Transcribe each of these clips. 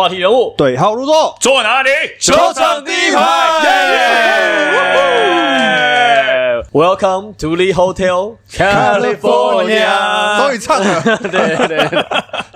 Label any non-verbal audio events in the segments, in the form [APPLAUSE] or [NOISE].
话题人物，对号入座，坐哪里？球场第一排。Welcome to the hotel California。终于唱了，对对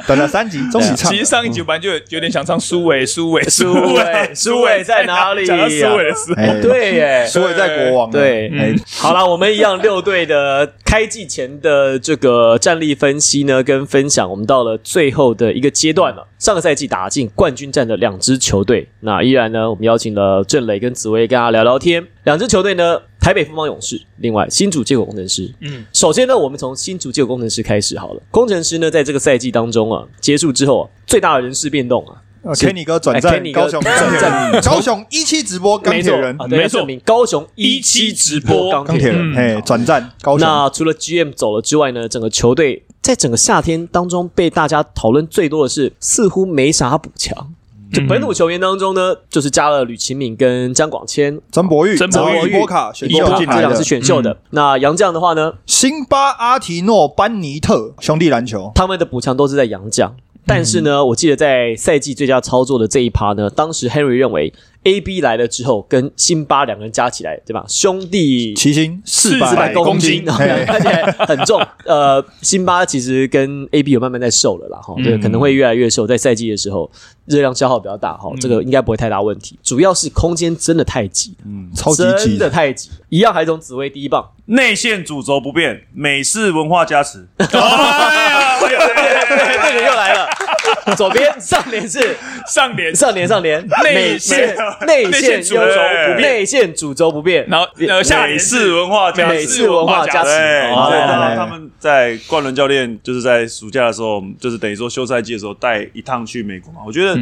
对，等了三集，[LAUGHS] 终于唱了。其实上一集本来就有有点想唱苏伟，苏伟，苏伟，苏伟在哪里？讲到苏伟的时候，哎对耶，苏伟在国王，对，哎，好了，我们一样六队的开季前的这个战力分析呢，跟分享，我们到了最后的一个阶段了。上个赛季打进冠军战的两支球队，那依然呢，我们邀请了郑磊跟紫薇跟大家聊聊天。两支球队呢，台北富邦勇士，另外新竹接口工程师。嗯，首先呢，我们从新竹接口工程师开始好了。工程师呢，在这个赛季当中啊，结束之后啊，最大的人事变动啊，呃 Kenny 哥转哎战高雄转战战，[LAUGHS] 高雄一期直播钢铁人没错高雄一期直播钢铁人。钢铁人，哎，转战高雄，那除了 GM 走了之外呢，整个球队在整个夏天当中被大家讨论最多的是，似乎没啥补强。就本土球员当中呢，就是加了吕钦敏跟张广谦，张博玉，张博玉。波卡选秀。进来这两是，选秀的。那杨将的话呢，辛巴阿提诺班尼特兄弟篮球，他们的补强都是在杨将。但是呢，我记得在赛季最佳操作的这一趴呢，当时 Henry 认为 A B 来了之后，跟辛巴两个人加起来，对吧？兄弟齐心四四百公公斤，[LAUGHS] 而且很重。呃，辛巴其实跟 AB 有慢慢在瘦了啦，哈，对，可能会越来越瘦，在赛季的时候热量消耗比较大，哈，这个应该不会太大问题。主要是空间真的太挤，嗯，超级真的太挤。一样还从紫薇第一棒，内线主轴不变，美式文化加持。[LAUGHS] 哎呀，对，这个又来了。[LAUGHS] 左边上联是上联。上联上联，内线。[LAUGHS] 内内线线主轴不变。内线主轴不变，然后呃下美联式文化加美。式文化加持，对，哦对，对然后他们在冠伦教练就是在暑假的时候，就是等于说休赛季的时候带一趟去美国嘛。我觉得，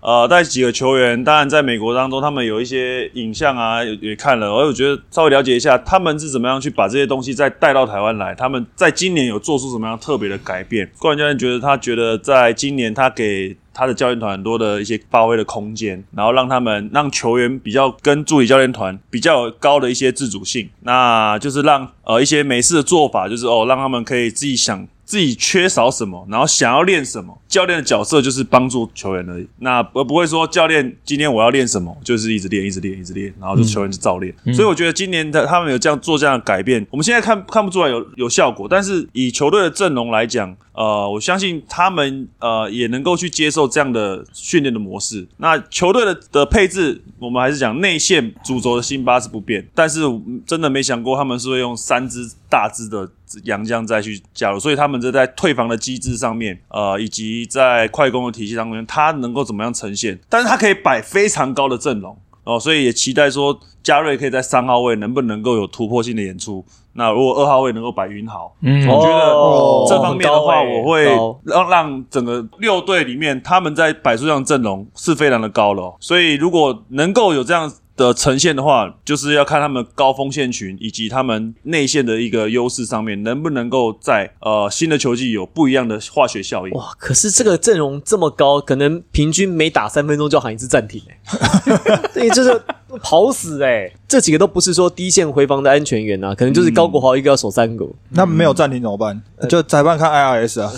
呃，带几个球员，当然在美国当中，他们有一些影像啊，也也看了，而我觉得稍微了解一下，他们是怎么样去把这些东西再带到台湾来。他们在今年有做出什么样特别的改变？冠伦教练觉得，他觉得在今年他给他的教练团很多的一些发挥的空间，然后让他们让球员比较跟助理教练团比较高的一些自主性，那就是让呃一些美式的做法，就是哦让他们可以自己想自己缺少什么，然后想要练什么。教练的角色就是帮助球员而已，那而不会说教练今天我要练什么，就是一直练，一直练，一直练，然后就球员就照练。所以我觉得今年的他们有这样做这样的改变，我们现在看看不出来有有效果，但是以球队的阵容来讲，呃，我相信他们呃也能够去接受这样的训练的模式。那球队的的配置，我们还是讲内线主轴的辛巴是不变，但是嗯真的没想过他们是会用三支大支的洋将再去加入，所以他们这在退防的机制上面，呃，以及在快攻的体系当中，他能够怎么样呈现？但是他可以摆非常高的阵容。哦，所以也期待说嘉瑞可以在三号位能不能够有突破性的演出。那如果二号位能够摆云豪，嗯我觉哦得这方面的话，我会让让整个六队里面他们在摆出这样阵容是非常的高了哦、所以如果能够有这样的呈现的话，就是要看他们高锋线群以及他们内线的一个优势上面，能不能够在呃新的球季有不一样的化学效应。哇！可是这个阵容这么高，可能平均每打三分钟就喊一次暂停、欸，[LAUGHS] 对，就是跑死哎、这几个都不是说低线回防的安全员啊，可能就是高国豪一个要守三个。那没有暂停怎么办？就裁判看 IRS 啊，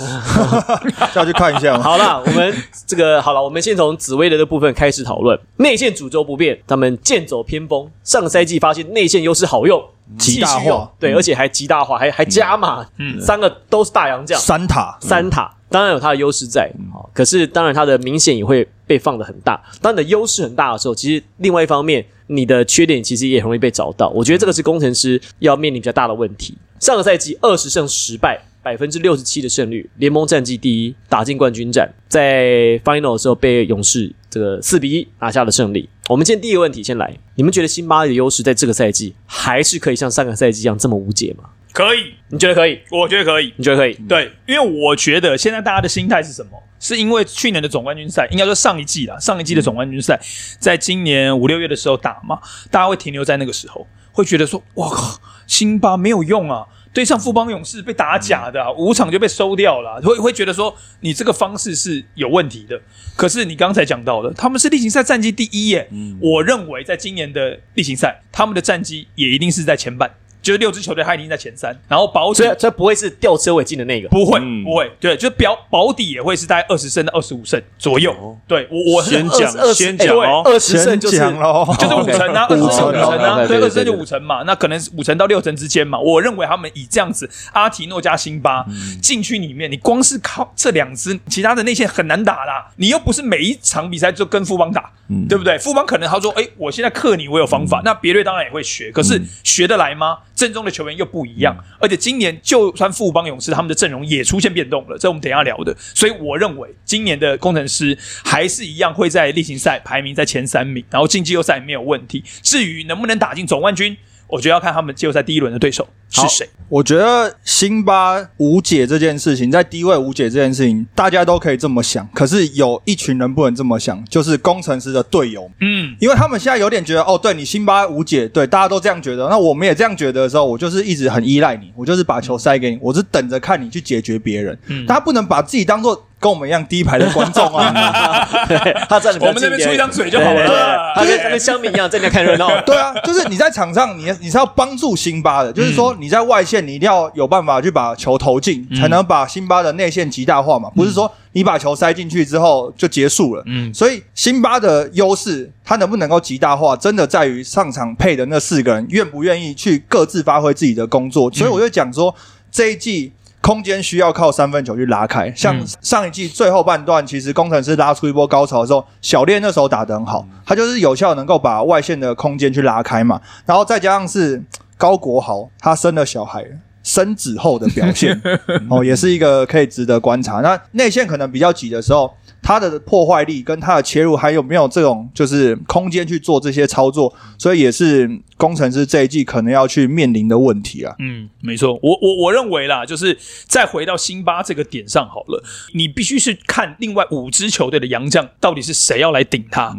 [LAUGHS] 下去看一下嘛。好了，我们这个好了，我们先从紫薇的这部分开始讨论。内线主轴不变，他们剑走偏锋。上个赛季发现内线优势好用，极大化。对，而且还极大化，还还加码，嗯。三个都是大洋将，三塔，三塔当然有它的优势在，好，可是当然它的明显也会被放的很大。当你的优势很大的时候，其实另外一方面，你的缺点其实也很容易被找到。我觉得这个是工程师要面临比较大的问题。上个赛季二十胜十败，百分之六十七的胜率，联盟战绩第一，打进冠军战，在 final 的时候被勇士这个四比一拿下了胜利。我们今天第一个问题先来，你们觉得辛巴的优势在这个赛季还是可以像上个赛季一样这么无解吗？可以，你觉得可以？我觉得可以。你觉得可以？对，因为我觉得现在大家的心态是什么？是因为去年的总冠军赛，应该说上一季啦，上一季的总冠军赛，在今年五六月的时候打嘛，大家会停留在那个时候，会觉得说，哇靠，辛巴没有用啊，对上富邦勇士被打假的、啊，五场就被收掉了啊、会会觉得说你这个方式是有问题的。可是你刚才讲到的，他们是例行赛战绩第一耶，我认为在今年的例行赛，他们的战绩也一定是在前半。就是六支球队他已经在前三，然后保底所以这不会是吊车尾进的那个。不会嗯不会，对，就是表保底也会是大概二十胜到二十五胜左右。对我我先讲先讲哎哦二十胜就是先讲咯 [LAUGHS] 就是五成啊，二十胜就五成啊，对，哦对对二十胜就五成嘛，那可能是五成到六成之间嘛。我认为他们以这样子，阿提诺加辛巴嗯禁区里面，你光是靠这两支，其他的内线很难打啦。你又不是每一场比赛就跟富邦打，嗯对不对？富邦可能他说，哎，我现在克你，我有方法。那别队当然也会学，可是嗯学得来吗？正中的球员又不一样，而且今年就算富邦勇士他们的阵容也出现变动了，这我们等下聊的。所以我认为今年的工程师还是一样会在例行赛排名在前三名，然后进季后赛没有问题。至于能不能打进总冠军，我觉得要看他们季后赛第一轮的对手是谁。我觉得辛巴无解这件事情，在低位无解这件事情，大家都可以这么想。可是有一群人不能这么想，就是工程师的队友，嗯，因为他们现在有点觉得，哦，对你辛巴无解，对大家都这样觉得，那我们也这样觉得的时候，我就是一直很依赖你，我就是把球塞给你，我是等着看你去解决别人。嗯他不能把自己当做跟我们一样第一排的观众啊。[LAUGHS] 对，他站的比较我们那边近出一张嘴就好了他跟他跟乡民一样在那看热闹。[LAUGHS] 对啊，就是你在场上，你你是要帮助辛巴的，就是说你在外线，你一定要有办法去把球投进，才能把辛巴的内线极大化嘛。不是说你把球塞进去之后就结束了。嗯所以辛巴的优势，他能不能够极大化，真的在于上场配的那四个人愿不愿意去各自发挥自己的工作。所以我就讲说，这一季。空间需要靠三分球去拉开，像嗯。上一季最后半段，其实工程师拉出一波高潮的时候，小练那时候打得很好，他就是有效能够把外线的空间去拉开嘛，然后再加上是高国豪他生了小孩。生子后的表现 [LAUGHS] 哦，也是一个可以值得观察。那内线可能比较挤的时候，他的破坏力跟他的切入还有没有这种就是空间去做这些操作，所以也是工程师这一季可能要去面临的问题啊。嗯，没错，我我我认为啦，就是再回到辛巴这个点上好了，你必须是看另外五支球队的洋将到底是谁要来顶他。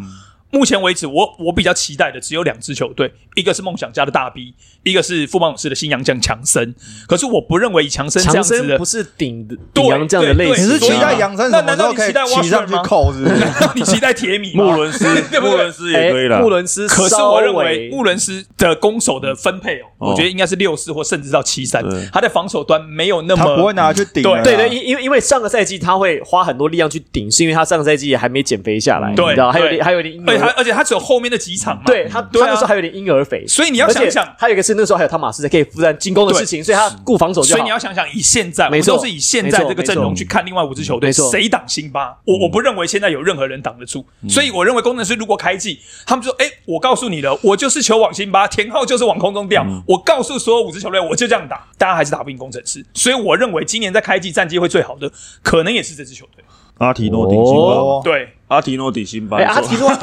目前为止，我我比较期待的只有两支球队，一个是梦想家的大 B，一个是富邦勇士的新洋将强森。可是我不认为以强森这强样子的森不，是顶的对顶洋这样的类对型啊，你是期待杨森什么时候可以那难道你期待骑上去扣是不是？[LAUGHS] 你期待铁米吗？穆伦斯 [LAUGHS] 穆伦斯。也可以哎了，穆伦斯可是我认为微穆伦斯的攻守的分配哦，哦我觉得应该是六四或甚至到七三，他在防守端没有那么他不会拿去顶。对对，因因为因为上个赛季他会花很多力量去顶，是因为他上个赛季也还没减肥下来，你对知道，还有点还有点他，而且他只有后面的几场嘛，对他对啊。他那时候还有点婴儿肥，所以你要而且想。想，还有一个是那时候还有汤马斯可以负担进攻的事情，所以他顾防守就所以你要想想，以现在，没错我们都是以现在这个阵容去看另外五支球队，没错。谁挡辛巴？我我不认为现在有任何人挡得住，所以我认为工程师如果开季，他们就说：“哎，我告诉你了，我就是球往辛巴，田浩就是往空中掉。我告诉所有五支球队，我就这样打，大家还是打不赢工程师。所以我认为今年在开季战绩会最好的，可能也是这支球队。阿提诺顶辛巴，哦。对，阿提诺底辛巴，哎，阿提诺，[LAUGHS]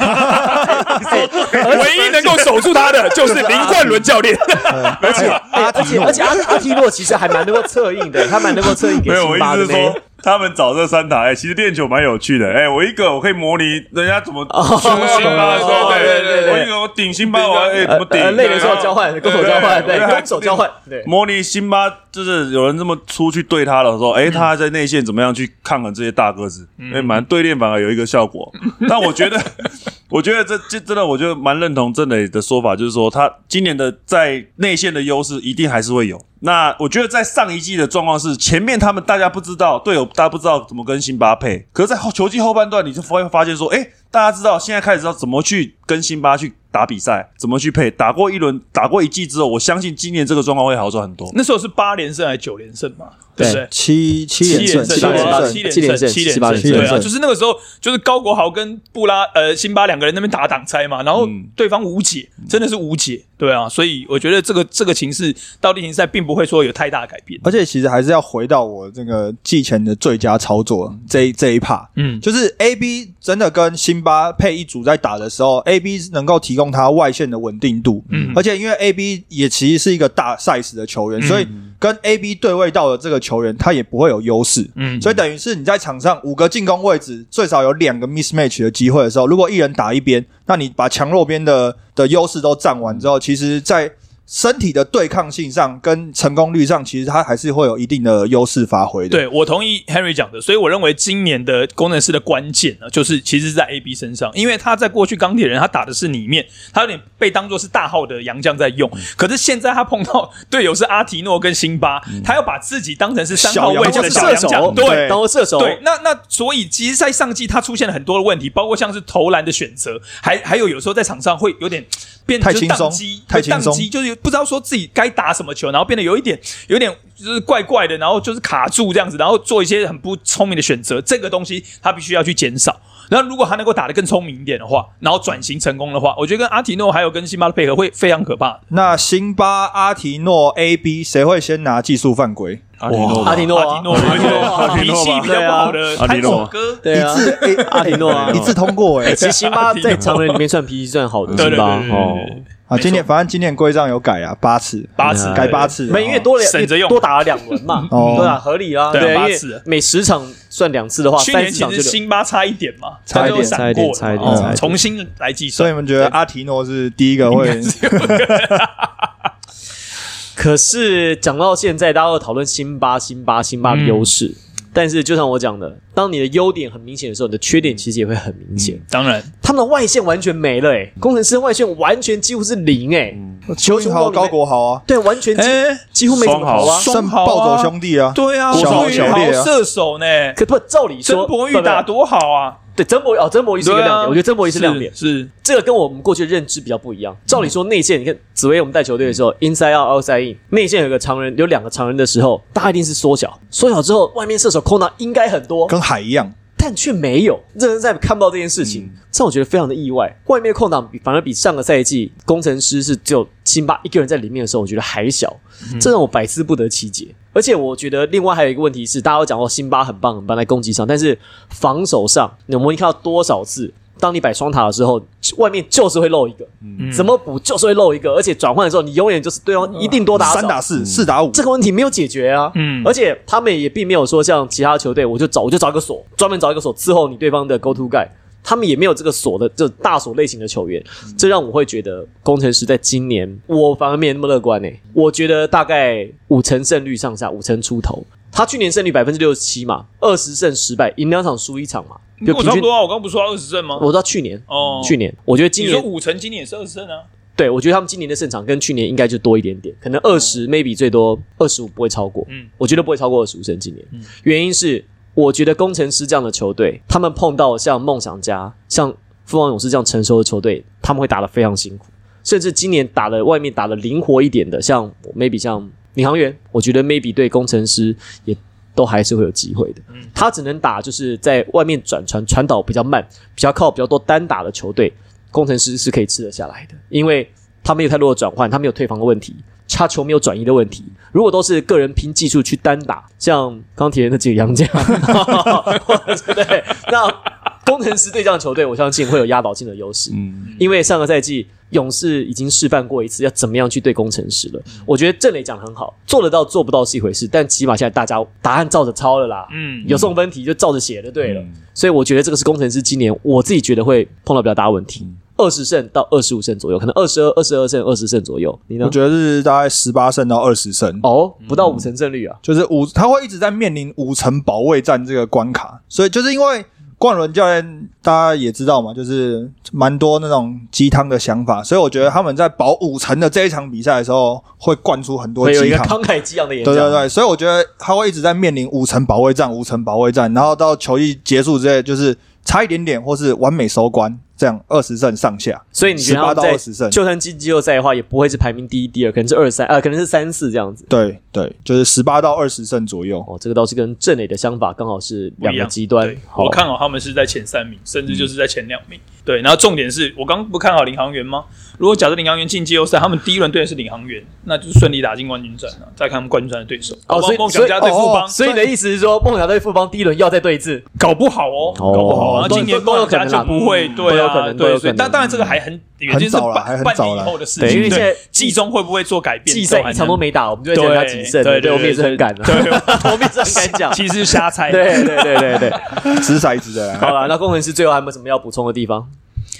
唯一能够守住他的就是林冠伦教练。而且哎而且而且阿阿提诺其实还蛮能够策应的，[LAUGHS] 他蛮能够策应给没有，我辛巴的呢意思是说。，他们找这三台，其实练球蛮有趣的。哎，我一个我可以模拟人家怎么凶辛巴的时候，哦对对对我一个我顶辛巴，我哎怎么顶呃，？累的时候交换，攻守交换，对，还攻守交换，对。模拟辛巴就是有人这么出去对他的时候，哎，他在内线怎么样去抗衡这些大个子？哎，蛮对练反而有一个效果。但我觉得，[LAUGHS] 我觉得这这真的，我觉得蛮认同郑磊的说法，就是说他今年的在内线的优势一定还是会有。那我觉得在上一季的状况是，前面他们大家不知道队友，大家不知道怎么跟辛巴配，可是，在后球季后半段，你就会发现说，哎，大家知道现在开始知道怎么去跟辛巴去打比赛，怎么去配。打过一轮，打过一季之后，我相信今年这个状况会好转很多。那时候是八连胜还是九连胜嘛？对。不对？七七连胜，七七连连胜，七连胜，七连胜。对啊，就是那个时候，就是高国豪跟布拉呃辛巴两个人那边打挡拆嘛，然后嗯。对方无解，真的是无解，对啊，所以我觉得这个这个情势到例行赛并不会说有太大的改变，而且其实还是要回到我这个季前的最佳操作这一这一 part，嗯，就是 A B 真的跟辛巴配一组在打的时候，A B 能够提供他外线的稳定度，嗯。而且因为 A B 也其实是一个大 size 的球员，嗯。所以跟 A B 对位到的这个球员，他也不会有优势。嗯。所以等于是你在场上五个进攻位置，最少有两个 mismatch 的机会的时候，如果一人打一边，那你把强弱边的的优势都占完之后，其实在身体的对抗性上跟成功率上，其实他还是会有一定的优势发挥的。对我同意 Henry 讲的，所以我认为今年的工程师的关键呢，就是其实是在 AB 身上，因为他在过去钢铁人他打的是里面，他有点被当做是大号的洋将在用，可是现在他碰到队友是阿提诺跟辛巴，他要把自己当成是三号位置的小射手洋将，，对。当做射手，对，那那所以其实，在上季他出现了很多的问题，包括像是投篮的选择，还还有有时候在场上会有点变太轻松宕机，太轻松会宕机，就是不知道说自己该打什么球，然后变得有一点有一点就是怪怪的，然后就是卡住这样子，然后做一些很不聪明的选择，这个东西他必须要去减少。然后如果他能够打得更聪明一点的话，然后转型成功的话，我觉得跟阿提诺还有跟辛巴的配合会非常可怕的。那辛巴、阿提诺、AB 谁会先拿技术犯规？阿提诺吧，阿提诺啊，阿提诺，阿提诺啊，脾气比较不好的潘阿提诺总哥，对啊，哎阿提诺啊。一，致通过哎、其实辛巴在常人里面算脾气算好的，[LAUGHS] 对对辛巴。对对对哦，对啊，今年反正今年规章有改啊，八次，八次改八次，没因为多了省着用。多打了两轮嘛，[LAUGHS] 哦。对啊，合理啊，对八次。为每十场算两次的话，去年其实三十场就辛巴差一点嘛，差一点差一点哦差一点。重新来计算。所以你们觉得阿提诺是第一个会？[LAUGHS] 可是讲到现在，大家都讨论辛巴、辛巴、辛巴的优势。但是，就像我讲的，当你的优点很明显的时候，你的缺点其实也会很明显。当然，他们的外线完全没了、欸，工程师外线完全几乎是零、欸，邱云豪、高国豪啊，对，完全几、哎，几乎没怎么好啊。双剩豪啊。暴走兄弟啊，对啊，小国小烈啊。射手呢，可不，照理说，曾博宇打多好啊，对曾博宇哦，曾博宇是一个亮点，我觉得曾博宇是亮点。是这个跟我们过去的认知比较不一样。照理说，内线你看紫薇我们带球队的时候，inside out outside in，内线有个常人，有两个常人的时候，大家一定是缩小，缩小之后，外面射手空档应该很多，跟海一样。但却没有。认真在看不到这件事情，这让我觉得非常的意外。外面的空档反而比上个赛季工程师是只有辛巴一个人在里面的时候，我觉得还小，这让我百思不得其解。而且我觉得另外还有一个问题是，大家都讲过辛巴很棒很棒在攻击上，但是防守上，我们看到多少次，当你摆双塔的时候，外面就是会漏一个，怎么补就是会漏一个，而且转换的时候，你永远就是对方一定多打三打四，四打五，这个问题没有解决啊。嗯而且他们也并没有说像其他球队，我就找我就找一个锁，专门找一个锁伺候你对方的 go to guy。他们也没有这个锁的这大锁类型的球员，这让我会觉得工程师在今年我反而没有那么乐观呢、我觉得大概五成胜率上下，五成出头。他去年胜率百分之六十七嘛，二十胜十败，赢两场输一场嘛，就平均我差不多。啊，我刚不是说二十胜吗？我到去年，哦，去年我觉得今你说年五成，今年也是二十胜啊，对我觉得他们今年的胜场跟去年应该就多一点点，可能二十 maybe 最多二十五不会超过。嗯我觉得不会超过二十五胜今年。嗯原因是我觉得工程师这样的球队，他们碰到像梦想家、像富邦勇士这样成熟的球队，他们会打得非常辛苦。甚至今年打的外面打的灵活一点的，像 maybe 像领航员，我觉得 maybe 对工程师也都还是会有机会的。他只能打就是在外面转传传导比较慢、比较靠比较多单打的球队，工程师是可以吃得下来的，因为他没有太多的转换，他没有退防的问题，插球没有转移的问题。如果都是个人拼技术去单打，像钢铁人那几个洋将，[LAUGHS] 或者是对，那工程师对这样的球队，我相信会有压倒性的优势。嗯，因为上个赛季勇士已经示范过一次要怎么样去对工程师了。我觉得郑磊讲的很好，做得到做不到是一回事，但起码现在大家答案照着抄了啦。嗯，有送分题就照着写就对了。嗯所以我觉得这个是工程师今年我自己觉得会碰到比较大的问题，二十胜到二十五胜左右，可能二十二、二十二胜、二十胜左右。你呢我？觉得是大概十八胜到二十胜。哦，不到五成胜率啊。就是五，他会一直在面临五成保卫战这个关卡，所以就是因为冠伦教练大家也知道嘛，就是蛮多那种鸡汤的想法，所以我觉得他们在保五成的这一场比赛的时候，会灌出很多会有一个鸡汤。慷慨激昂的演讲。对对对，所以我觉得他会一直在面临五成保卫战、五成保卫战，然后到球季结束之类，就是差一点点或是完美收官，这样二十胜上下。所以你觉得他18们在到20胜就算进季后赛的话，也不会是排名第一、第二，可能是二三，呃，可能是三四这样子。对对，就是十八到二十胜左右。哦，这个倒是跟郑磊的想法刚好是两个极端对。我看好他们是在前三名，甚至就是在前两名。对，然后重点是我刚刚不看好领航员吗？如果假设领航员进季后赛，他们第一轮对的是领航员，那就是顺利打进冠军战了。再看他们冠军战的对手，哦所以所以想家对富邦，所以你的意思是说，梦想对富邦第一轮要再对峙？搞不好哦，哦搞不好。今年梦想家就不会，嗯对啊，可能都有对，所以但当然这个还很，远，就是早了还半半很早啦年以后的事情。对因为现在季中会不会做改变？季赛差不多没打，我们就会讲他几胜。对对我们也是很敢的，对 [LAUGHS] 我们也是很敢讲。其实是瞎猜。对对对对对，[LAUGHS] 掷骰子的啦，好了，那工程师最后还有没有什么要补充的地方？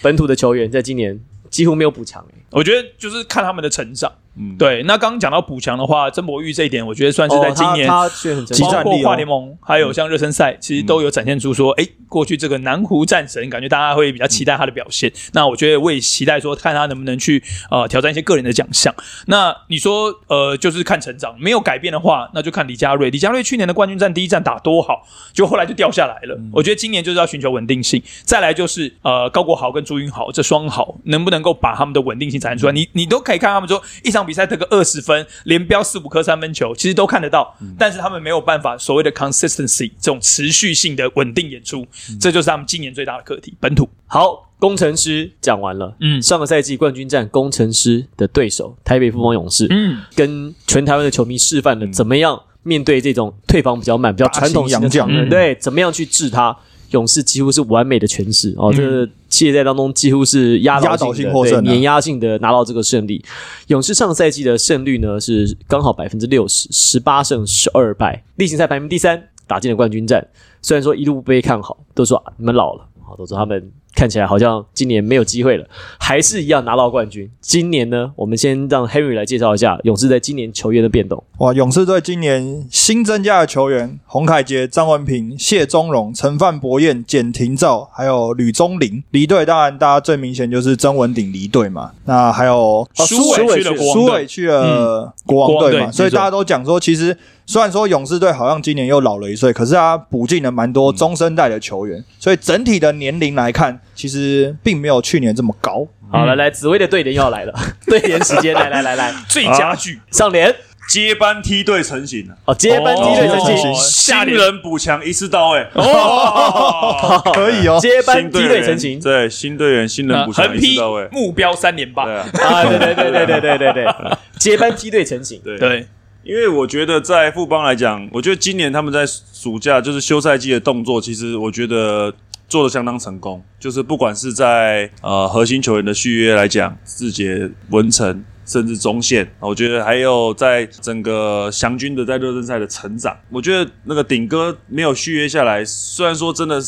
本土的球员在今年几乎没有补强、欸，我觉得就是看他们的成长，嗯，对，那刚刚讲到补强的话，曾博玉这一点，我觉得算是在今年。包括战力哦跨联盟，还有像热身赛，其实都有展现出说，哎、过去这个南湖战神，感觉大家会比较期待他的表现。那我觉得我也期待说，看他能不能去呃挑战一些个人的奖项。那你说呃，就是看成长，没有改变的话，那就看李佳瑞。李佳瑞去年的冠军战第一战打多好，就后来就掉下来了。我觉得今年就是要寻求稳定性，再来就是呃高国豪跟朱云豪这双好能不能够把他们的稳定性展现出来？你你都可以看他们说一场比赛得个二十分，连标四五颗三分球，其实都看得到，但是他们没有办法所谓的 consistency 这种持续性的稳定演出，这就是他们今年最大的课题。本土好，工程师讲完了。嗯上个赛季冠军战，工程师的对手台北富邦勇士，嗯，跟全台湾的球迷示范了怎么样面对这种退防比较慢、比较传统型的大型洋将场人，嗯对，怎么样去治他。勇士几乎是完美的诠释哦，这个系列赛当中几乎是压压倒倒性获胜啊碾压性的拿到这个胜利。勇士上赛季的胜率呢是刚好百分之六十，十八胜十二败，例行赛排名第三，打进了冠军战。虽然说一路被看好，都说啊你们老了，好，都说他们看起来好像今年没有机会了，还是一样拿到冠军。今年呢，我们先让 Henry 来介绍一下勇士在今年球员的变动。哇，勇士队今年新增加的球员：洪凯杰、张文平、谢宗荣、陈范博彦、简廷照，还有吕宗林。离队当然大家最明显就是曾文鼎离队嘛。那还有哦苏伟伟去了国王队，苏伟去了国王队嘛，所以大家都讲说，其实虽然说勇士队好像今年又老了一岁，可是他补进了蛮多中生代的球员，所以整体的年龄来看，其实并没有去年这么高。好，来来，紫薇的对联又要来了，[LAUGHS] 对联时间，来来来来，最佳剧。上联。接班梯队成型。了，哦，接班梯队成型，哦新下联人补强一次到位，哦，可以哦，接班梯新队成型。对，新队员新人那补强一次到位，目标三连霸。对。啊，啊，对对对对对对对对，[LAUGHS] 接班梯队成型，对。对，因为我觉得在富邦来讲，我觉得今年他们在暑假就是休赛季的动作，其实我觉得做的相当成功。就是不管是在呃核心球员的续约来讲，志杰、文成，甚至中线，我觉得还有在整个祥军的在热身赛的成长，我觉得那个顶哥没有续约下来，虽然说真的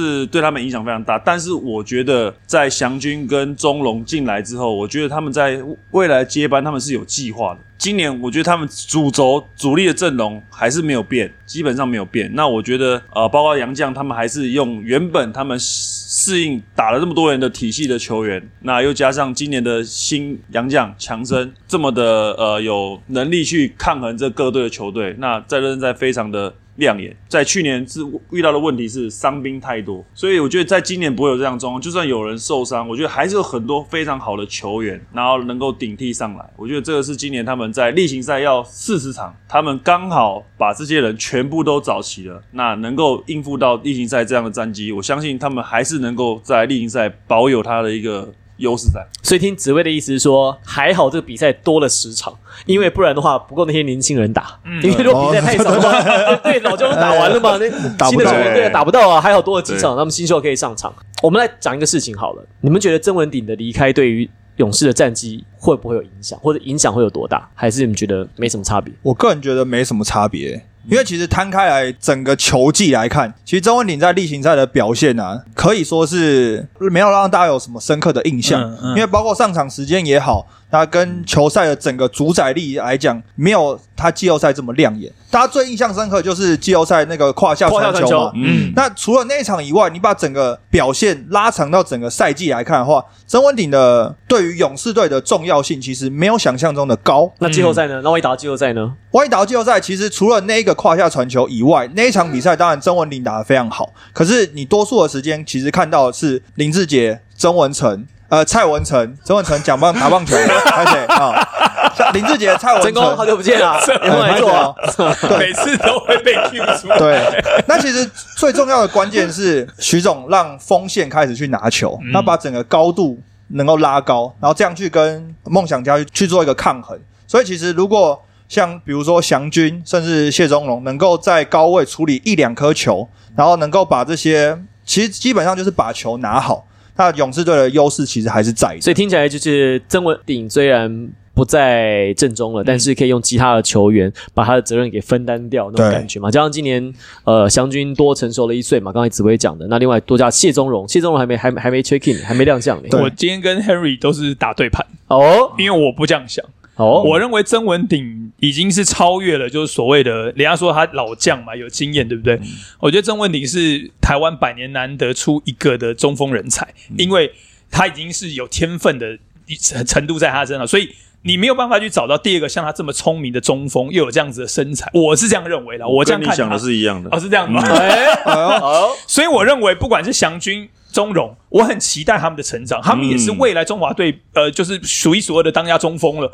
是。对他们影响非常大，但是我觉得在祥军跟中龙进来之后，我觉得他们在未来接班他们是有计划的。今年我觉得他们主轴主力的阵容还是没有变，基本上没有变。那我觉得呃，包括杨将他们还是用原本他们适应打了这么多人的体系的球员，那又加上今年的新杨将强生这么的呃有能力去抗衡这各队的球队，那在热身赛非常的。亮眼，在去年是遇到的问题是伤兵太多，所以我觉得在今年不会有这样状况。就算有人受伤，我觉得还是有很多非常好的球员，然后能够顶替上来。我觉得这个是今年他们在例行赛要四十场，他们刚好把这些人全部都找齐了，那能够应付到例行赛这样的战绩，我相信他们还是能够在例行赛保有他的一个优势在。所以听紫薇的意思是说，还好这个比赛多了十场，因为不然的话不够那些年轻人打。因为如果比赛太少的话，[LAUGHS] 对老将都打完了嘛，[LAUGHS] 那打不到新的球员对对打不到啊，还好多了几场，他们新秀可以上场。我们来讲一个事情好了，你们觉得曾文鼎的离开对于勇士的战绩会不会有影响，或者影响会有多大？还是你们觉得没什么差别？我个人觉得没什么差别。因为其实摊开来整个球季来看，其实周文鼎在例行赛的表现啊，可以说是没有让大家有什么深刻的印象。嗯嗯因为包括上场时间也好，那跟球赛的整个主宰力来讲，没有他季后赛这么亮眼。大家最印象深刻就是季后赛那个胯下传球嘛。嗯，那除了那一场以外，你把整个表现拉长到整个赛季来看的话，曾文鼎的对于勇士队的重要性其实没有想象中的高。那季后赛呢？那万一打到季后赛呢？万一打到季后赛，其实除了那一个胯下传球以外，那一场比赛当然曾文鼎打得非常好。可是你多数的时间其实看到的是林志杰、曾文成、呃蔡文成、陈文成讲棒 [LAUGHS] 打棒球，拍谁啊？像林志杰、蔡文成功，好。久不见啊！[LAUGHS] 有空来做啊！[LAUGHS] 每次都会被 Q 出来。对，那其实最重要的关键是徐总让锋线开始去拿球，他把整个高度能够拉高，然后这样去跟梦想家去去做一个抗衡。所以其实如果像比如说祥军，甚至谢宗龙，能够在高位处理一两颗球，然后能够把这些，其实基本上就是把球拿好。那勇士队的优势其实还是在的。所以听起来就是曾文鼎虽然不在正中了，但是可以用其他的球员把他的责任给分担掉那种感觉嘛。加上今年呃祥军多成熟了一岁嘛，刚才紫薇讲的。那另外多加谢宗荣，谢宗荣还没还还没 check in，还没亮相呢。我今天跟 Henry 都是打对盘，哦，因为我不这样想。哦，我认为曾文鼎已经是超越了，就是所谓的人家说他老将嘛，有经验，对不对？我觉得曾文鼎是台湾百年难得出一个的中锋人才，因为他已经是有天分的程程度在他身上，所以你没有办法去找到第二个像他这么聪明的中锋，又有这样子的身材，我是这样认为的。我这样看你想的是一样的哦，。是这样吗？哎，好，[LAUGHS] 所以我认为，不管是祥军、钟荣，我很期待他们的成长。他们也是未来中华队，呃，就是数一数二的当家中锋了。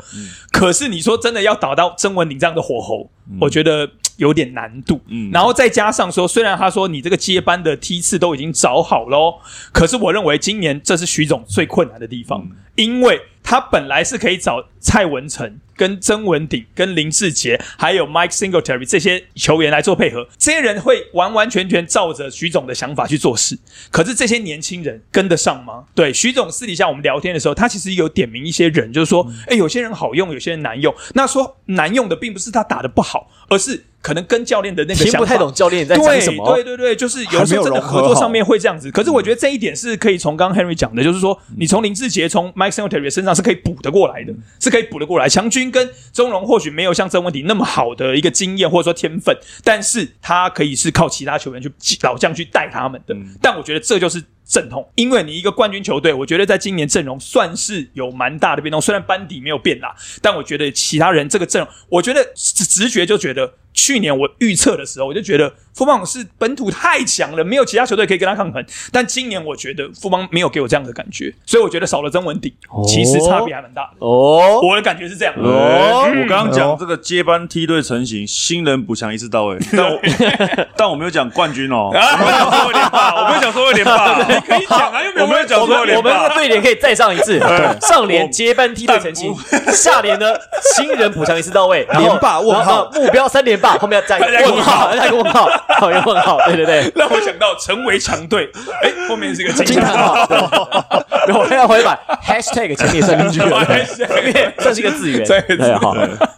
可是你说真的要打到曾文鼎这样的火候，我觉得有点难度。嗯然后再加上说，虽然他说你这个接班的梯次都已经找好喽，可是我认为今年这是徐总最困难的地方，因为他本来是可以找蔡文成、跟曾文鼎、跟林志杰，还有 Mike Singletary 这些球员来做配合，这些人会完完全全照着徐总的想法去做事。可是这些年轻人跟得上吗？对，徐总私底下我们聊天的时候，他其实有点名一些人，就是说，哎、有些人好用，有些人难用。那说难用的，并不是他打的不好，而是可能跟教练的那个想法听不太懂教练在讲什么。对对对对，就是有时候真的合作上面会这样子。可是我觉得这一点是可以从刚刚 Henry 讲的，就是说你从林志杰、从 Mike Singletary 身上是可以补得过来的，是可以补得过来。强军跟钟荣或许没有像曾文迪那么好的一个经验或者说天分，但是他可以是靠其他球员去老将去带他们的。但我觉得这就是。阵痛，因为你一个冠军球队，我觉得在今年阵容算是有蛮大的变动。虽然班底没有变啦，但我觉得其他人这个阵容，我觉得直直觉就觉得，去年我预测的时候，我就觉得富邦勇士本土太强了，没有其他球队可以跟他抗衡。但今年我觉得富邦没有给我这样的感觉，所以我觉得少了曾文鼎，其实差别还蛮大的。哦，我的感觉是这样。哦哎我刚刚讲这个接班梯队成型，新人补强一次到位，但我 [LAUGHS] 但我没有讲冠军哦，[LAUGHS] 我没有讲说二连霸，我没有讲说二连霸，你可以讲啊，又没有 [LAUGHS] 没有讲我们说会连霸我们的。对联可以再上一次，上联接班梯队成型，下联呢新人补强一次到位，然后连霸问号然后目标三连霸，后面要加一个问号，加一个问号，好一个问号，对对对，让我想到成为强队，哎，后面是一个惊叹号。号，然后要回把 hashtag 前 [LAUGHS] 面也算进去了，对因为算是一个字源，对对，好，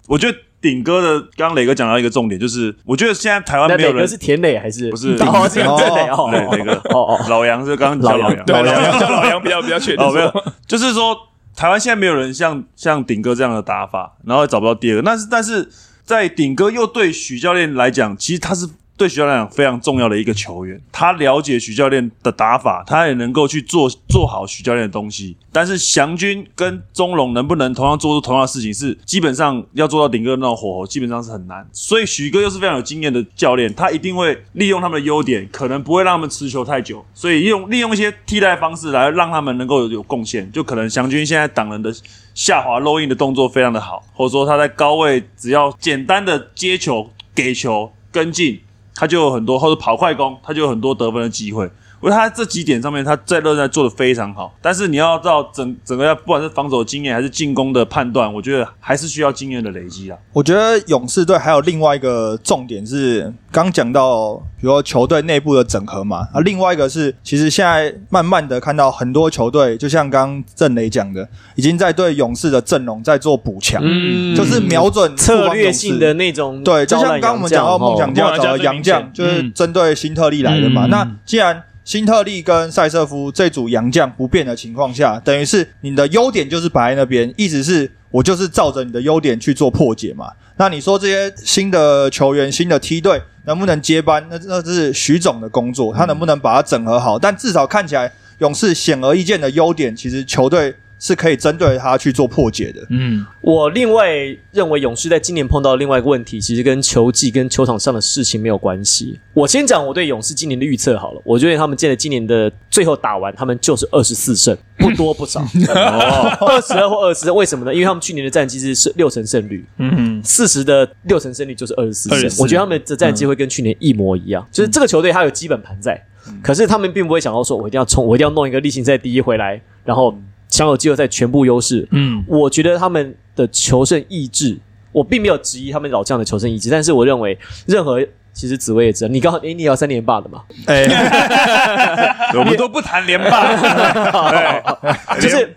我觉得顶哥的，刚刚磊哥讲到一个重点，就是我觉得现在台湾那没有人是田磊还是不是哦，是哦真磊哦，磊磊哥哦哦，老杨是刚刚叫老杨，对，老杨老杨叫老杨比较比较确定。哦，没有，就是说台湾现在没有人像像顶哥这样的打法，然后找不到第二个。但是但是在顶哥又对许教练来讲，其实他是对徐教练非常重要的一个球员，他了解徐教练的打法，他也能够去做做好徐教练的东西。但是祥军跟钟龙能不能同样做出同样的事情，是基本上要做到顶哥那种火候，基本上是很难。所以许哥又是非常有经验的教练，他一定会利用他们的优点，可能不会让他们持球太久，所以用利用一些替代方式来让他们能够有有贡献。就可能祥军现在挡人的下滑 low in 的动作非常的好，或者说他在高位只要简单的接球、给球、跟进，他就有很多，或者跑快攻，他就有很多得分的机会。我觉得他这几点上面，他在热战做的非常好，但是你要到整整个要不管是防守经验还是进攻的判断，我觉得还是需要经验的累积啊。我觉得勇士队还有另外一个重点是，刚讲到，比如说球队内部的整合嘛，啊，另外一个是，其实现在慢慢的看到很多球队，就像刚刚郑雷讲的，已经在对勇士的阵容在做补强，嗯就是瞄准策略性的那种对，就像刚刚我们讲到梦想洋家找的洋梦想家最明显，将就是针对新特利来的嘛。嗯那既然辛特利跟塞瑟夫这组洋将不变的情况下，等于是你的优点就是摆在那边，意思是我就是照着你的优点去做破解嘛。那你说这些新的球员、新的梯队能不能接班？那那是徐总的工作，他能不能把它整合好？但至少看起来勇士显而易见的优点，其实球队是可以针对他去做破解的。嗯，我另外认为勇士在今年碰到另外一个问题，其实跟球技跟球场上的事情没有关系。我先讲我对勇士今年的预测好了，我觉得他们见了今年的最后打完，他们就是二十四胜，不多不少，[LAUGHS] 二十二或二十，为什么呢？因为他们去年的战绩是是六成胜率，嗯。四十的六成胜率就是二十四胜，24我觉得他们的战绩会跟去年一模一样，就是这个球队它有基本盘在，可是他们并不会想到说我一定要冲，我一定要弄一个例行赛第一回来，然后享有季后赛全部优势，嗯。我觉得他们的求胜意志，我并没有质疑他们老将的求胜意志，但是我认为任何其实紫薇也知道，你刚好诶，你也要三连霸的嘛，哎、对 [LAUGHS] 我们都不谈连霸，对，就是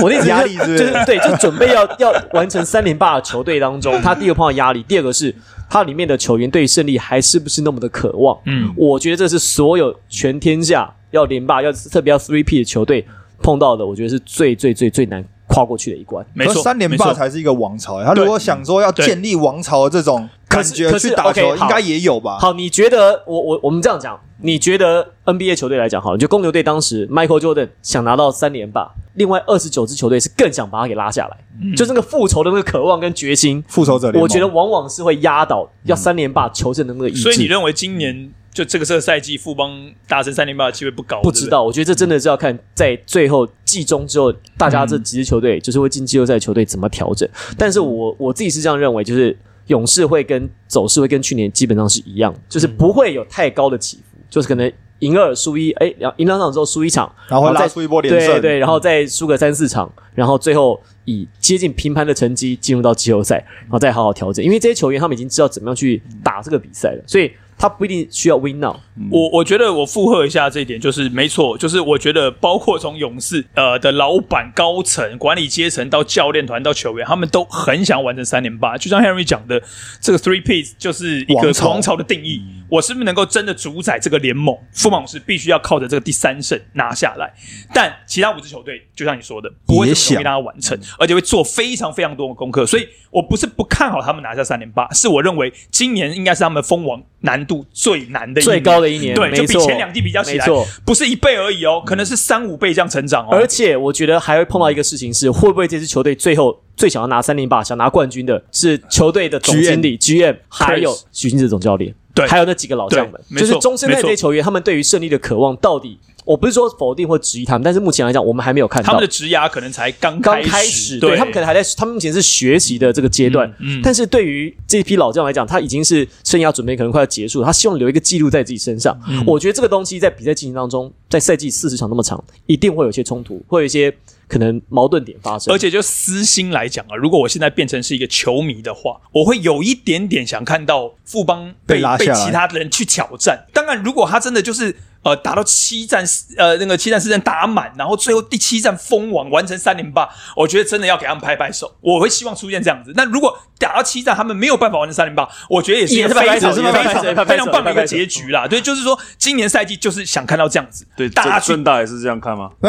我的意思压力是不就是是对，就准备要 [LAUGHS] 要完成三连霸的球队当中，他第一个碰到压力，第二个是他里面的球员对于胜利还是不是那么的渴望。嗯。我觉得这是所有全天下要连霸要特别要 three P 的球队碰到的，我觉得是最最最最难跨过去的一关。没错，三连霸才是一个王朝、欸。他如果想说要建立王朝的这种感觉可是可是去打球，OK，好应该也有吧？好，你觉得我我我们这样讲，你觉得 NBA 球队来讲，好了，就公牛队当时 Michael Jordan 想拿到三连霸，另外二十九支球队是更想把他给拉下来，就是那个复仇的那个渴望跟决心，复仇者联盟，我觉得往往是会压倒要三连霸求胜的那个意志。所以你认为今年就这个这个赛季富邦达成三连霸的机会不高？不知道，我觉得这真的是要看在最后季中之后，大家这几支球队就是会进季后赛球队怎么调整。但是我我自己是这样认为，就是勇士会跟走势会跟去年基本上是一样，就是不会有太高的起伏，就是可能赢二输一，哎，赢两场之后输一场，然后再输一波连胜，对对，然后再输个三四场，然后最后以接近平盘的成绩进入到季后赛，然后再好好调整。因为这些球员他们已经知道怎么样去打这个比赛了，所以他不一定需要 win now。我我觉得我附和一下这一点，就是没错，就是我觉得包括从勇士呃的老板、高层、管理阶层到教练团到球员，他们都很想完成三连霸。就像 Henry 讲的，这个 three piece 就是一个王朝王朝的定义。我是不是能够真的主宰这个联盟？富邦勇士必须要靠着这个第三胜拿下来，但其他五支球队就像你说的，不会这么容易也想让他完成，而且会做非常非常多的功课。所以我不是不看好他们拿下三连霸，是我认为今年应该是他们封王难度最难的一最高的一年对，就比前两季比较起来，不是一倍而已哦，可能是三五倍这样成长哦。而且我觉得还会碰到一个事情是，会不会这支球队最后最想要拿三连霸、想拿冠军的是球队的总经理 GM，还有许金志总教练，对。还有那几个老将们，就是中生代这些球员，他们对于胜利的渴望到底，我不是说否定或质疑他们，但是目前来讲，我们还没有看到。他们的职涯可能才刚刚开开始，对对。他们可能还在，他们目前是学习的这个阶段。嗯嗯。但是对于这批老将来讲，他已经是生涯准备可能快要结束，他希望留一个记录在自己身上。嗯。我觉得这个东西在比赛进行当中，在赛季四十场那么长，一定会有一些冲突，会有一些可能矛盾点发生。而且就私心来讲啊，如果我现在变成是一个球迷的话，我会有一点点想看到富邦被被拉下来其他人去挑战。当然，如果他真的就是呃打到七战呃那个七战四战打满，然后最后第七战封王完成三连霸，我觉得真的要给他们拍拍手。我会希望出现这样子。那如果打到七战他们没有办法完成三连霸，我觉得也是非常非常非常棒的一个结局啦。对，就是说今年赛季就是想看到这样子，对，大家去正正大也是这样看吗？[LAUGHS]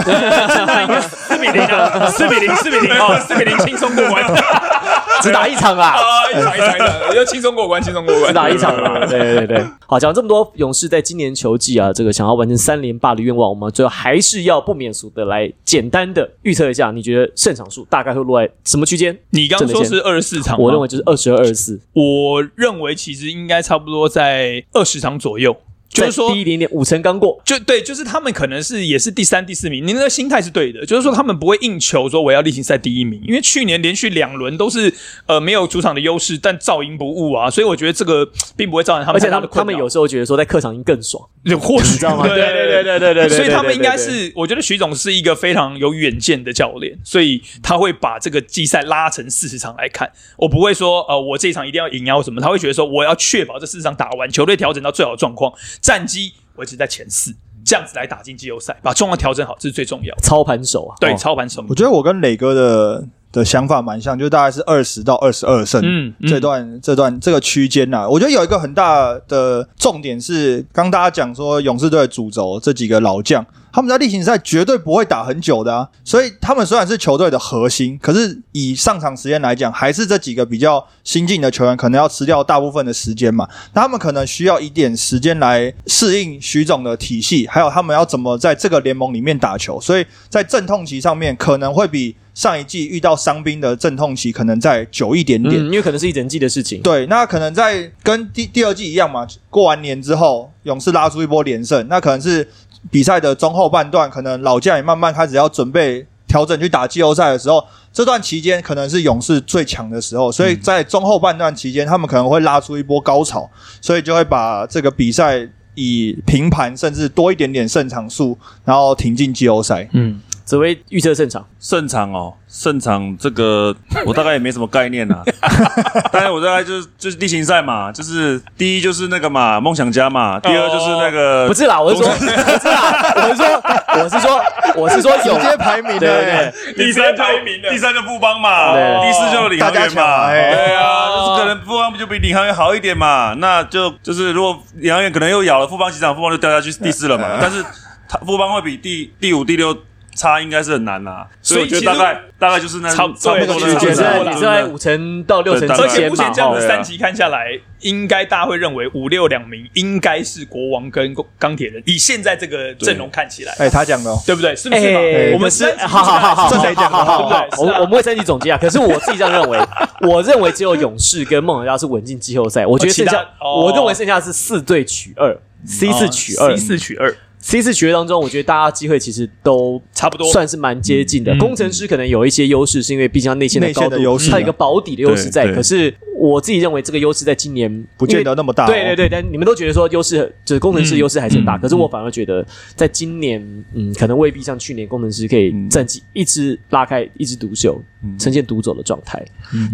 四比零啊，四比零，四比零哦，四比零轻松过关。[LAUGHS] 只打一场啦。啊，一场一场一场，就轻松过关，轻松过关，只打一场啊，对对对。好，讲这么多，勇士在今年球季啊，这个想要完成三连霸的愿望，我们最后还是要不免俗的来简单的预测一下，你觉得胜场数大概会落在什么区间？你刚刚说是二十四场，我认为就是二十二、二十四，我认为其实应该差不多在二十场左右，就是说再低一点点，五成刚过。就对，就是他们可能是也是第三、第四名，你那个心态是对的，就是说他们不会硬求说我要例行赛第一名，因为去年连续两轮都是呃没有主场的优势，但照赢不误啊，所以我觉得这个并不会造成他们而且他们。他们有时候觉得说在客场赢更爽，就或许你知道吗？对对对对对对对，所以他们应该是，我觉得徐总是一个非常有远见的教练，所以他会把这个季赛拉成四十场来看。我不会说，呃，我这一场一定要赢啊或什么，他会觉得说，我要确保这四十场打完，球队调整到最好的状况，战绩维持在前四，这样子来打进季后赛，把状况调整好，这是最重要的。操盘手啊，对，哦操盘手我，觉得我跟磊哥的的想法蛮像，就大概是二十到二十二胜。嗯，嗯这段这段这个区间呐，我觉得有一个很大的重点是，刚大家讲说勇士队的主轴这几个老将，他们在例行赛绝对不会打很久的啊，所以他们虽然是球队的核心，可是以上场时间来讲，还是这几个比较新进的球员可能要吃掉大部分的时间嘛，那他们可能需要一点时间来适应徐总的体系，还有他们要怎么在这个联盟里面打球，所以在阵痛期上面可能会比上一季遇到伤兵的阵痛期可能再久一点点。嗯，因为可能是一整季的事情。对，那可能在跟第第二季一样嘛，过完年之后，勇士拉出一波连胜，那可能是比赛的中后半段，可能老将也慢慢开始要准备调整去打季后赛的时候，这段期间可能是勇士最强的时候，所以在中后半段期间，他们可能会拉出一波高潮，所以就会把这个比赛以平盘甚至多一点点胜场数，然后挺进季后赛。嗯，紫薇预测胜场，胜场哦，胜场这个 [LAUGHS] 我大概也没什么概念啊。[LAUGHS] 但是我大概就是就是例行赛嘛，就是第一就是那个嘛梦想家嘛，第二就是那个不是啦，我是说，不是啦，我是说，我是说，我是说有直接排名对对。的，对，第三就排名的第三就富邦嘛，对。第四就领航员嘛，哎。对啊，哦就是可能富邦就比领航员好一点嘛，那就就是如果领航员可能又咬了富邦几场，富邦就掉下去第四了嘛，但是他富邦会比第第五、第六差应该是很难呐。所以其实得大概大概就是那差差不多那个区间也是在啦也是在五成到六成之间嘛而且目前这样三集看下来，应该大家会认为五六两名应该是国王跟钢铁人。以现在这个阵容看起来，哎，他讲的哦，对不对？是不是我们可是好好好好，这谁讲的好好好好对不对我我们会三级总结啊。可是我自己这样认为，我认为只有勇士跟梦想家是稳进季后赛。我觉得剩下，哦我认为剩下是四队取二，C 四取二，C 四取二，，C 四取二当中，我觉得大家机会其实都差不多算是蛮接近的。嗯工程师可能有一些优势，是因为毕竟他内线的高度，的优势啊它有一个保底的优势在。可是我自己认为这个优势在今年不见得那么大哦。对对对，但你们都觉得说优势就是工程师优势还是很大，嗯可是我反而觉得在今年，嗯，可能未必像去年工程师可以战绩一直拉开，一枝独秀，呈现独走的状态。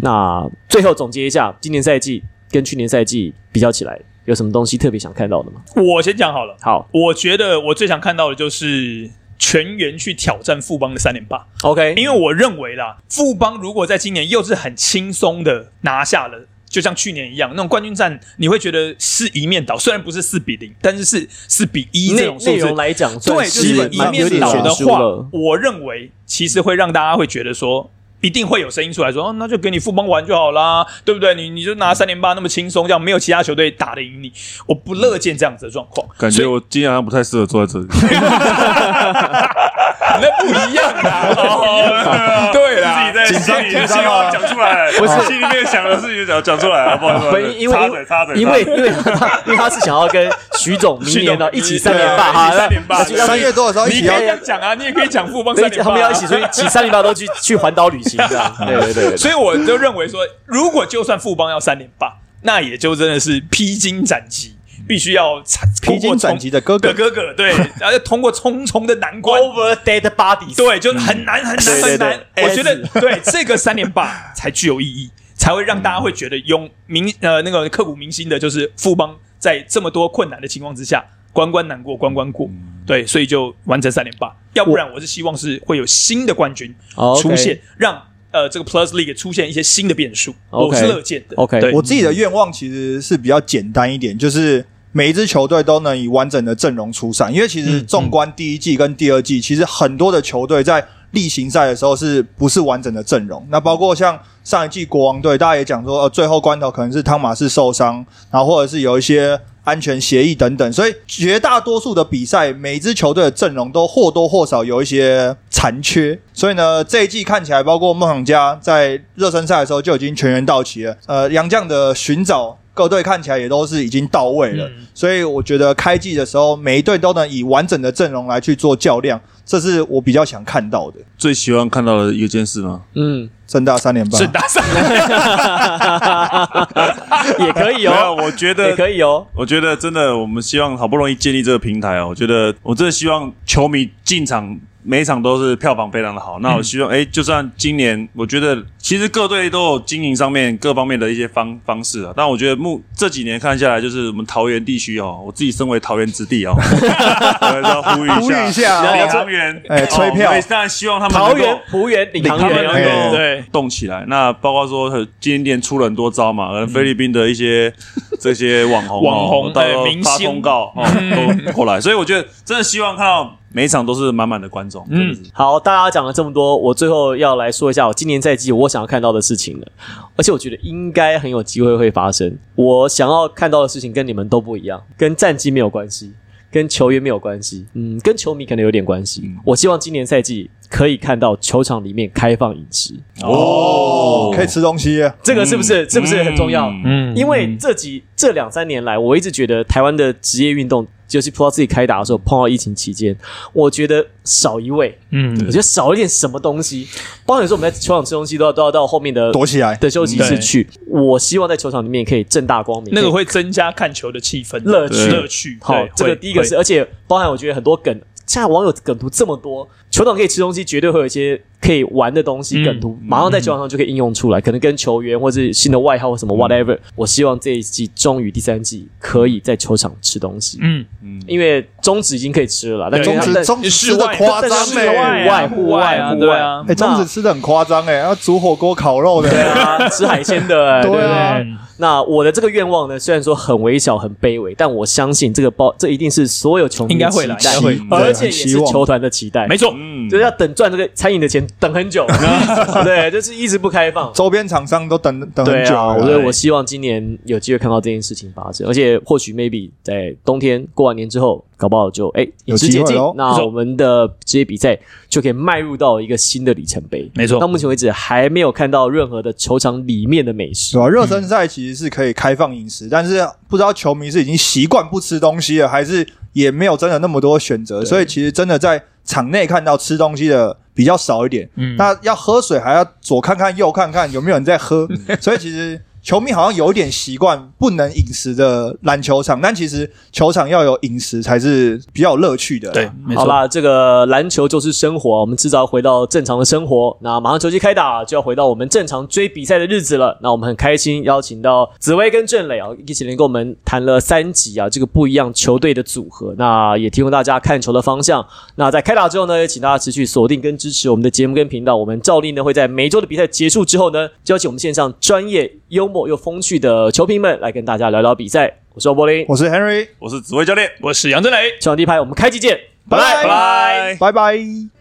那最后总结一下，今年赛季跟去年赛季比较起来，有什么东西特别想看到的吗？我先讲好了。好我觉得我最想看到的就是全员去挑战富邦的三连霸，，OK，因为我认为啦，富邦如果在今年又是很轻松的拿下了。就像去年一样，那种冠军战，你会觉得是一面倒，虽然不是四比零，但是是四比一那种内容。来讲，对，就是一面倒的话，。我认为其实会让大家会觉得说，一定会有声音出来说，哦，那就给你富邦玩就好啦，对不对？你你就拿三连八那么轻松，这样没有其他球队打得赢你，我不乐见这样子的状况。感觉我今天好像不太适合坐在这里。[LAUGHS] 那不一样啊，对啦，自己在心里的希望讲出来，不是。心里面想的事情讲讲出来了，不好意思，因为插嘴插嘴，因为因为他因为他是想要跟徐总明年的徐总一起三连霸对哈，三连霸。三月多的时候一你可讲啊，你也可以讲富邦所以三连他们要一起出去骑三连霸都去 [LAUGHS] 去环岛旅行这样，对对对对。所以我就认为说，如果就算富邦要三连霸，那也就真的是披荆斩棘，必须要披荆斩棘的哥哥的，哥哥，[LAUGHS] 对，然后要通过重重的难关。Over dead bodies，对，就很难很难很难。我觉得对这个三连霸才具有意义，才会让大家会觉得用明呃那个刻骨铭心的，就是富邦在这么多困难的情况之下，关关难过关关过。对，所以就完成三连霸。要不然我是希望是会有新的冠军出现，让呃这个 Plus League 出现一些新的变数我是乐见的。OK 对我自己的愿望其实是比较简单一点，就是每一支球队都能以完整的阵容出赛。因为其实纵观第一季跟第二季，其实很多的球队在例行赛的时候是不是完整的阵容？那包括像上一季国王队，大家也讲说，呃，最后关头可能是汤马士受伤，然后或者是有一些。安全协议等等，所以绝大多数的比赛，每一支球队的阵容都或多或少有一些残缺。所以呢，这一季看起来，包括梦想家在热身赛的时候就已经全员到齐了。呃，杨将的寻找各队看起来也都是已经到位了。嗯所以我觉得开季的时候，每一队都能以完整的阵容来去做较量，这是我比较想看到的。最喜欢看到的一件事吗？嗯，正大三连霸是，打上 [LAUGHS] 也可以哦，我觉也得可以哦。我觉得真的，我们希望好不容易建立这个平台哦，我觉得我真的希望球迷进场每一场都是票房非常的好。那我希望，哎、就算今年，我觉得其实各队都有经营上面各方面的一些方方式啊。但我觉得目这几年看下来，就是我们桃园地区哦，我自己身为桃园之地哦，[LAUGHS] 我要呼吁呼吁一下哦领航员，哎吹票当然希望他们能够桃园、浦园、领航他们员哎能够对动起来。那包括说今天店出了很多招嘛，可能菲律宾的一些 [LAUGHS] 这些网红哦、网红到时候哎明星发通告哦都过来，所以我觉得真的希望看到每一场都是满满的观众。嗯嗯，好，大家讲了这么多，我最后要来说一下我今年赛季我想要看到的事情了，而且我觉得应该很有机会会发生。我想要看到的事情跟你们都不一样，跟战绩没有关系，跟球员没有关系，嗯，跟球迷可能有点关系。我希望今年赛季可以看到球场里面开放饮食，哦可以吃东西。这个是不是、是不是很重要？嗯因为这几这两三年来，我一直觉得台湾的职业运动，尤其葡萄自己开打的时候，碰到疫情期间，我觉得少一位，嗯我觉得少一点什么东西。包括有时候我们在球场吃东西，都要都要到后面的躲起来的休息室去。我希望在球场里面可以正大光明，那个会增加看球的气氛乐趣乐趣。好这个第一个是，而且包含我觉得很多梗，现在网友梗图这么多，球场可以吃东西，绝对会有一些可以玩的东西、嗯梗图，马上在球场上就可以应用出来，可能跟球员或者新的外号或什么 whatever。我希望这一季终于第三季可以在球场吃东西，嗯。嗯，因为中指已经可以吃了啦，但对中指吃的夸张哎、户外户外啊，户外对啊哎、，中指吃的很夸张哎，要煮火锅、烤肉的，对啊，吃海鲜的、[LAUGHS] 欸，对不啊嗯那我的这个愿望呢，虽然说很微小、很卑微，但我相信这个包，这一定是所有球迷应该会来的期待。应该会。而且也是球团的期待。没错，嗯。就是要等赚这个餐饮的钱，等很久，[LAUGHS] 对，就是一直不开放。周边厂商都等等很久对啊，了。所以我希望今年有机会看到这件事情发生，而且或许 maybe 在冬天过完年之后，搞不好就哎有机会咯，那我们的职业比赛就可以迈入到一个新的里程碑。没错到目前为止还没有看到任何的球场里面的美食对。啊、热身赛其实是可以开放饮食，但是不知道球迷是已经习惯不吃东西了，还是也没有真的那么多选择，所以其实真的在场内看到吃东西的比较少一点。嗯那要喝水还要左看看右看看有没有人在喝，[LAUGHS] 所以其实球迷好像有一点习惯不能饮食的篮球场，但其实球场要有饮食才是比较有乐趣的。对，没错，好啦，这个篮球就是生活，我们迟早回到正常的生活。那马上球季开打，就要回到我们正常追比赛的日子了。那我们很开心邀请到紫薇跟郑磊啊，一起来跟我们谈了三集啊，这个不一样球队的组合。那也提供大家看球的方向。那在开打之后呢，也请大家持续锁定跟支持我们的节目跟频道。我们照例呢会在每周的比赛结束之后呢，邀请我们线上专业、幽默又风趣的球评们来跟大家聊聊比赛。我是欧柏林，我是 Henry，我是紫薇教练，我是杨振磊。球场第一排，我们开机见，拜拜拜。拜拜。